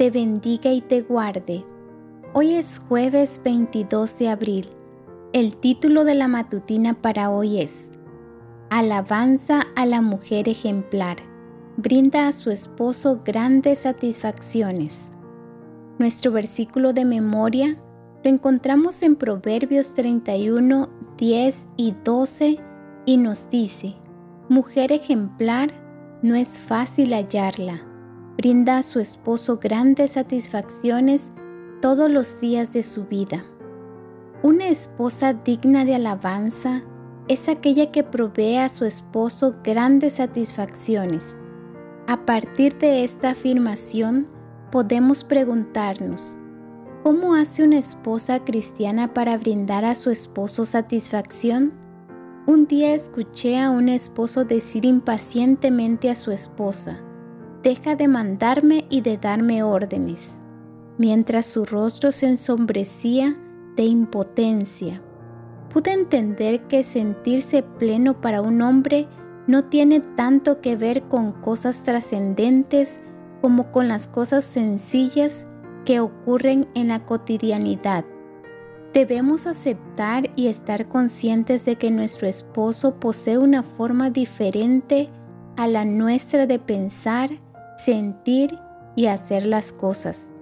te bendiga y te guarde. Hoy es jueves 22 de abril. El título de la matutina para hoy es Alabanza a la mujer ejemplar. Brinda a su esposo grandes satisfacciones. Nuestro versículo de memoria lo encontramos en Proverbios 31, 10 y 12 y nos dice, Mujer ejemplar, no es fácil hallarla. Brinda a su esposo grandes satisfacciones todos los días de su vida. Una esposa digna de alabanza es aquella que provee a su esposo grandes satisfacciones. A partir de esta afirmación, podemos preguntarnos, ¿cómo hace una esposa cristiana para brindar a su esposo satisfacción? Un día escuché a un esposo decir impacientemente a su esposa, deja de mandarme y de darme órdenes, mientras su rostro se ensombrecía de impotencia. Pude entender que sentirse pleno para un hombre no tiene tanto que ver con cosas trascendentes como con las cosas sencillas que ocurren en la cotidianidad. Debemos aceptar y estar conscientes de que nuestro esposo posee una forma diferente a la nuestra de pensar, sentir y hacer las cosas.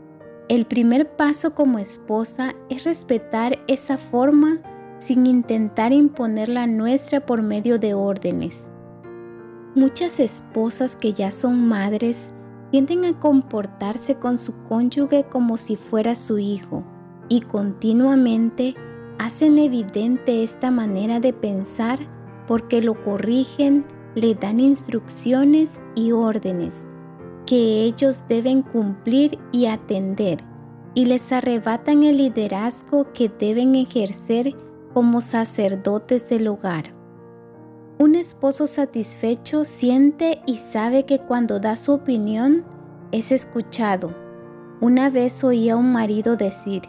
El primer paso como esposa es respetar esa forma sin intentar imponer la nuestra por medio de órdenes. Muchas esposas que ya son madres tienden a comportarse con su cónyuge como si fuera su hijo y continuamente hacen evidente esta manera de pensar porque lo corrigen, le dan instrucciones y órdenes que ellos deben cumplir y atender y les arrebatan el liderazgo que deben ejercer como sacerdotes del hogar. Un esposo satisfecho siente y sabe que cuando da su opinión es escuchado. Una vez oí a un marido decir,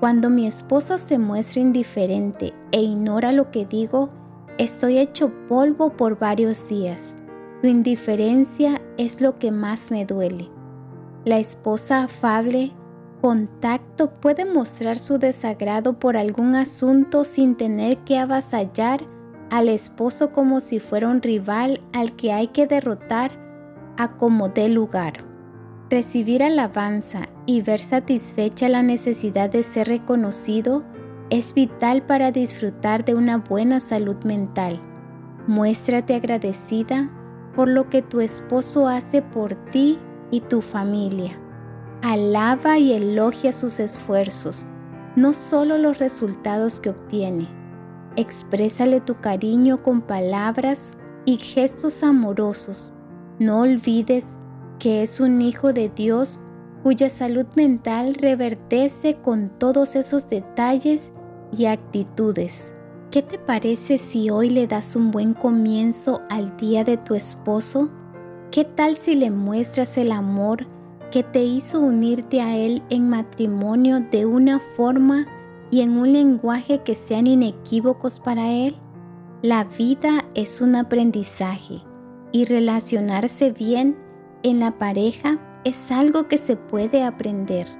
cuando mi esposa se muestra indiferente e ignora lo que digo, estoy hecho polvo por varios días. Su indiferencia es lo que más me duele. La esposa afable, con tacto, puede mostrar su desagrado por algún asunto sin tener que avasallar al esposo como si fuera un rival al que hay que derrotar a como dé lugar. Recibir alabanza y ver satisfecha la necesidad de ser reconocido es vital para disfrutar de una buena salud mental. Muéstrate agradecida por lo que tu esposo hace por ti y tu familia. Alaba y elogia sus esfuerzos, no solo los resultados que obtiene Exprésale tu cariño con palabras y gestos amorosos. No olvides que es un hijo de Dios cuya salud mental reverdece con todos esos detalles y actitudes. ¿Qué te parece si hoy le das un buen comienzo al día de tu esposo? ¿Qué tal si le muestras el amor que te hizo unirte a él en matrimonio de una forma y en un lenguaje que sean inequívocos para Él. La vida es un aprendizaje y relacionarse bien en la pareja es algo que se puede aprender.